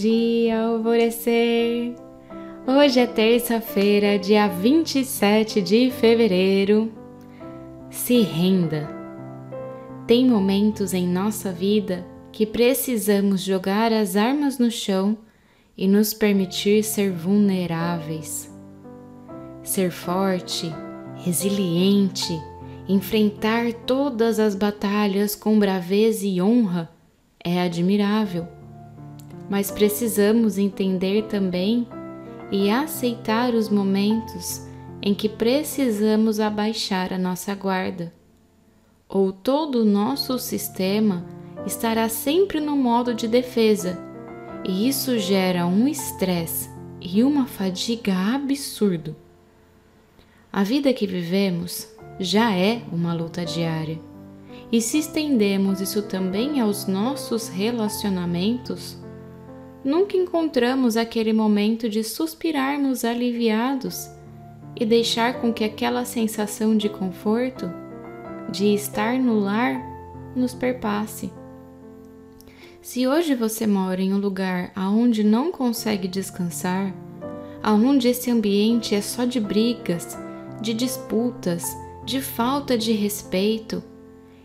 dia, alvorecer. Hoje é terça-feira, dia 27 de fevereiro. Se renda. Tem momentos em nossa vida que precisamos jogar as armas no chão e nos permitir ser vulneráveis. Ser forte, resiliente, enfrentar todas as batalhas com braveza e honra é admirável mas precisamos entender também e aceitar os momentos em que precisamos abaixar a nossa guarda, ou todo o nosso sistema estará sempre no modo de defesa, e isso gera um estresse e uma fadiga absurdo. A vida que vivemos já é uma luta diária. E se estendemos isso também aos nossos relacionamentos, nunca encontramos aquele momento de suspirarmos aliviados e deixar com que aquela sensação de conforto, de estar no lar, nos perpasse. Se hoje você mora em um lugar aonde não consegue descansar, aonde esse ambiente é só de brigas, de disputas, de falta de respeito,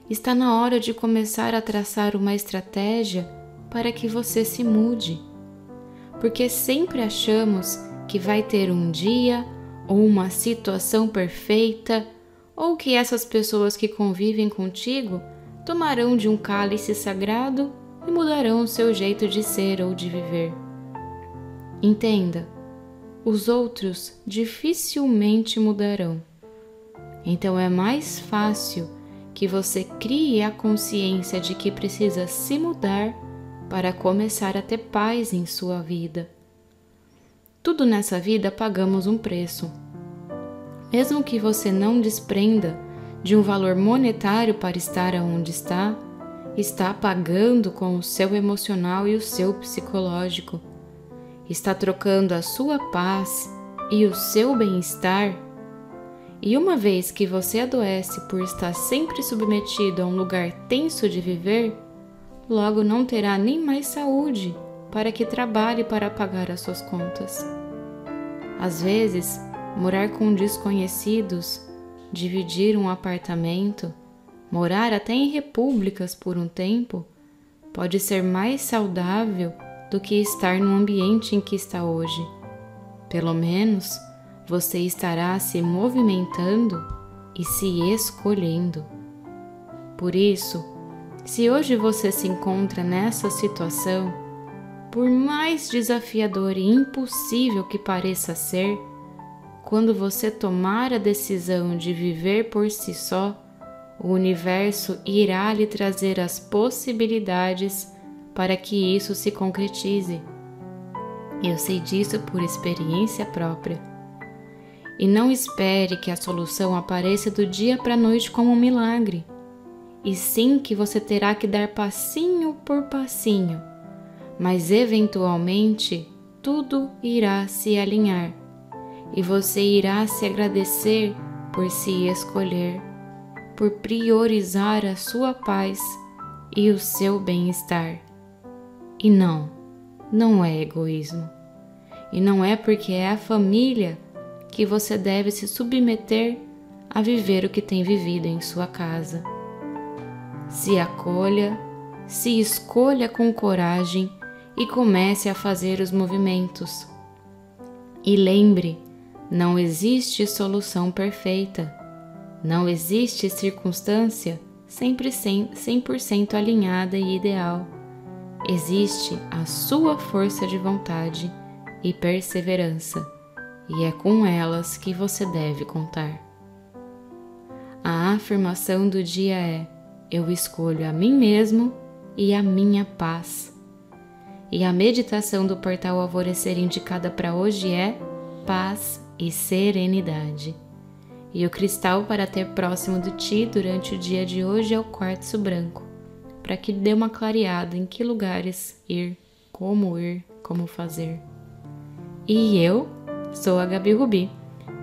está na hora de começar a traçar uma estratégia para que você se mude. Porque sempre achamos que vai ter um dia ou uma situação perfeita, ou que essas pessoas que convivem contigo tomarão de um cálice sagrado e mudarão o seu jeito de ser ou de viver. Entenda, os outros dificilmente mudarão. Então é mais fácil que você crie a consciência de que precisa se mudar para começar a ter paz em sua vida. Tudo nessa vida pagamos um preço. Mesmo que você não desprenda de um valor monetário para estar onde está, está pagando com o seu emocional e o seu psicológico. Está trocando a sua paz e o seu bem-estar. E uma vez que você adoece por estar sempre submetido a um lugar tenso de viver, logo não terá nem mais saúde para que trabalhe para pagar as suas contas. Às vezes, morar com desconhecidos, dividir um apartamento, morar até em repúblicas por um tempo, pode ser mais saudável do que estar no ambiente em que está hoje. Pelo menos você estará se movimentando e se escolhendo. Por isso, se hoje você se encontra nessa situação, por mais desafiador e impossível que pareça ser, quando você tomar a decisão de viver por si só, o universo irá lhe trazer as possibilidades para que isso se concretize. Eu sei disso por experiência própria. E não espere que a solução apareça do dia para a noite como um milagre e sim que você terá que dar passinho por passinho, mas eventualmente tudo irá se alinhar e você irá se agradecer por se escolher, por priorizar a sua paz e o seu bem-estar. E não, não é egoísmo. E não é porque é a família que você deve se submeter a viver o que tem vivido em sua casa se acolha, se escolha com coragem e comece a fazer os movimentos. E lembre, não existe solução perfeita, não existe circunstância sempre 100% alinhada e ideal. Existe a sua força de vontade e perseverança, e é com elas que você deve contar. A afirmação do dia é: eu escolho a mim mesmo e a minha paz. E a meditação do portal Alvorecer indicada para hoje é paz e serenidade. E o cristal para ter próximo de ti durante o dia de hoje é o quartzo branco, para que dê uma clareada em que lugares ir, como ir, como fazer. E eu sou a Gabi Rubi,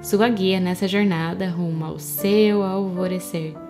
sua guia nessa jornada rumo ao seu alvorecer